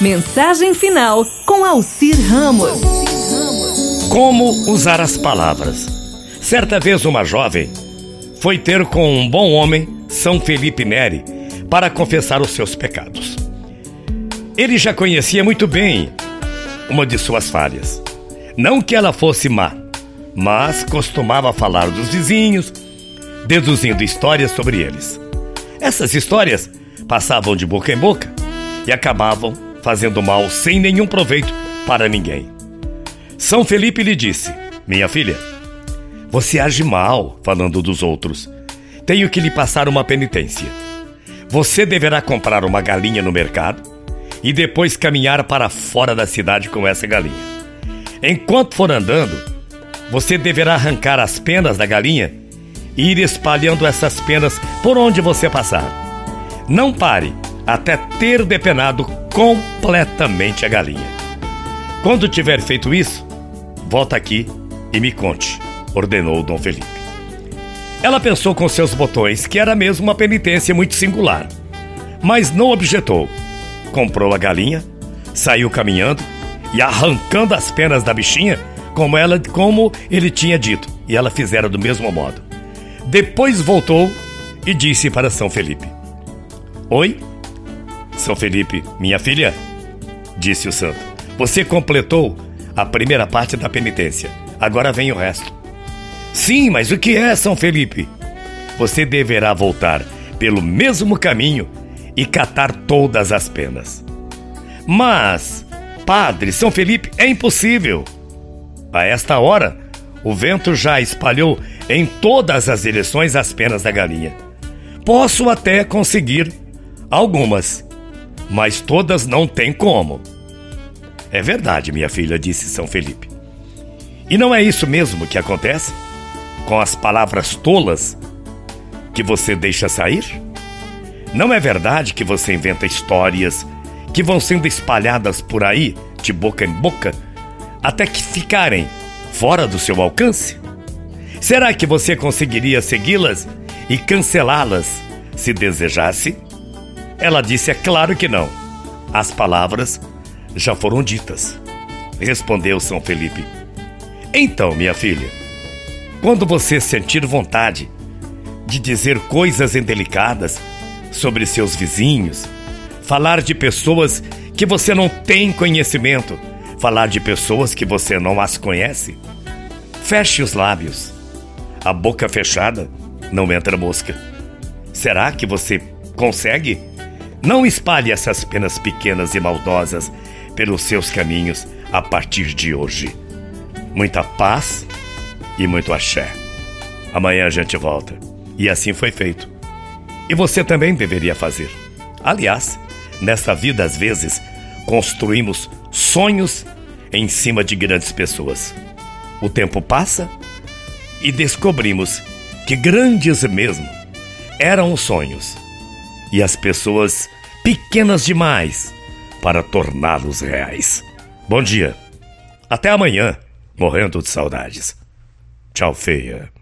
Mensagem final com Alcir Ramos. Como usar as palavras? Certa vez uma jovem foi ter com um bom homem, São Felipe Neri, para confessar os seus pecados. Ele já conhecia muito bem uma de suas falhas. Não que ela fosse má, mas costumava falar dos vizinhos, deduzindo histórias sobre eles. Essas histórias passavam de boca em boca e acabavam fazendo mal sem nenhum proveito para ninguém. São Felipe lhe disse: Minha filha, você age mal falando dos outros. Tenho que lhe passar uma penitência. Você deverá comprar uma galinha no mercado e depois caminhar para fora da cidade com essa galinha. Enquanto for andando, você deverá arrancar as penas da galinha e ir espalhando essas penas por onde você passar. Não pare até ter depenado completamente a galinha. Quando tiver feito isso, volta aqui e me conte, ordenou Dom Felipe. Ela pensou com seus botões que era mesmo uma penitência muito singular, mas não objetou. Comprou a galinha, saiu caminhando e arrancando as penas da bichinha, como ela, como ele tinha dito, e ela fizera do mesmo modo. Depois voltou e disse para São Felipe: Oi, são Felipe, minha filha, disse o santo, você completou a primeira parte da penitência. Agora vem o resto. Sim, mas o que é São Felipe? Você deverá voltar pelo mesmo caminho e catar todas as penas. Mas, padre, São Felipe, é impossível. A esta hora, o vento já espalhou em todas as direções as penas da galinha. Posso até conseguir algumas, mas todas não têm como. É verdade, minha filha, disse São Felipe. E não é isso mesmo que acontece? Com as palavras tolas que você deixa sair? Não é verdade que você inventa histórias que vão sendo espalhadas por aí, de boca em boca, até que ficarem fora do seu alcance? Será que você conseguiria segui-las e cancelá-las se desejasse? Ela disse: É claro que não. As palavras já foram ditas. Respondeu São Felipe. Então, minha filha, quando você sentir vontade de dizer coisas indelicadas sobre seus vizinhos, falar de pessoas que você não tem conhecimento, falar de pessoas que você não as conhece, feche os lábios. A boca fechada não entra mosca. Será que você consegue? Não espalhe essas penas pequenas e maldosas pelos seus caminhos a partir de hoje. Muita paz e muito axé. Amanhã a gente volta. E assim foi feito. E você também deveria fazer. Aliás, nesta vida, às vezes, construímos sonhos em cima de grandes pessoas. O tempo passa e descobrimos que grandes mesmo eram os sonhos e as pessoas pequenas demais para torná-los reais. Bom dia. Até amanhã, morrendo de saudades. Tchau, feia.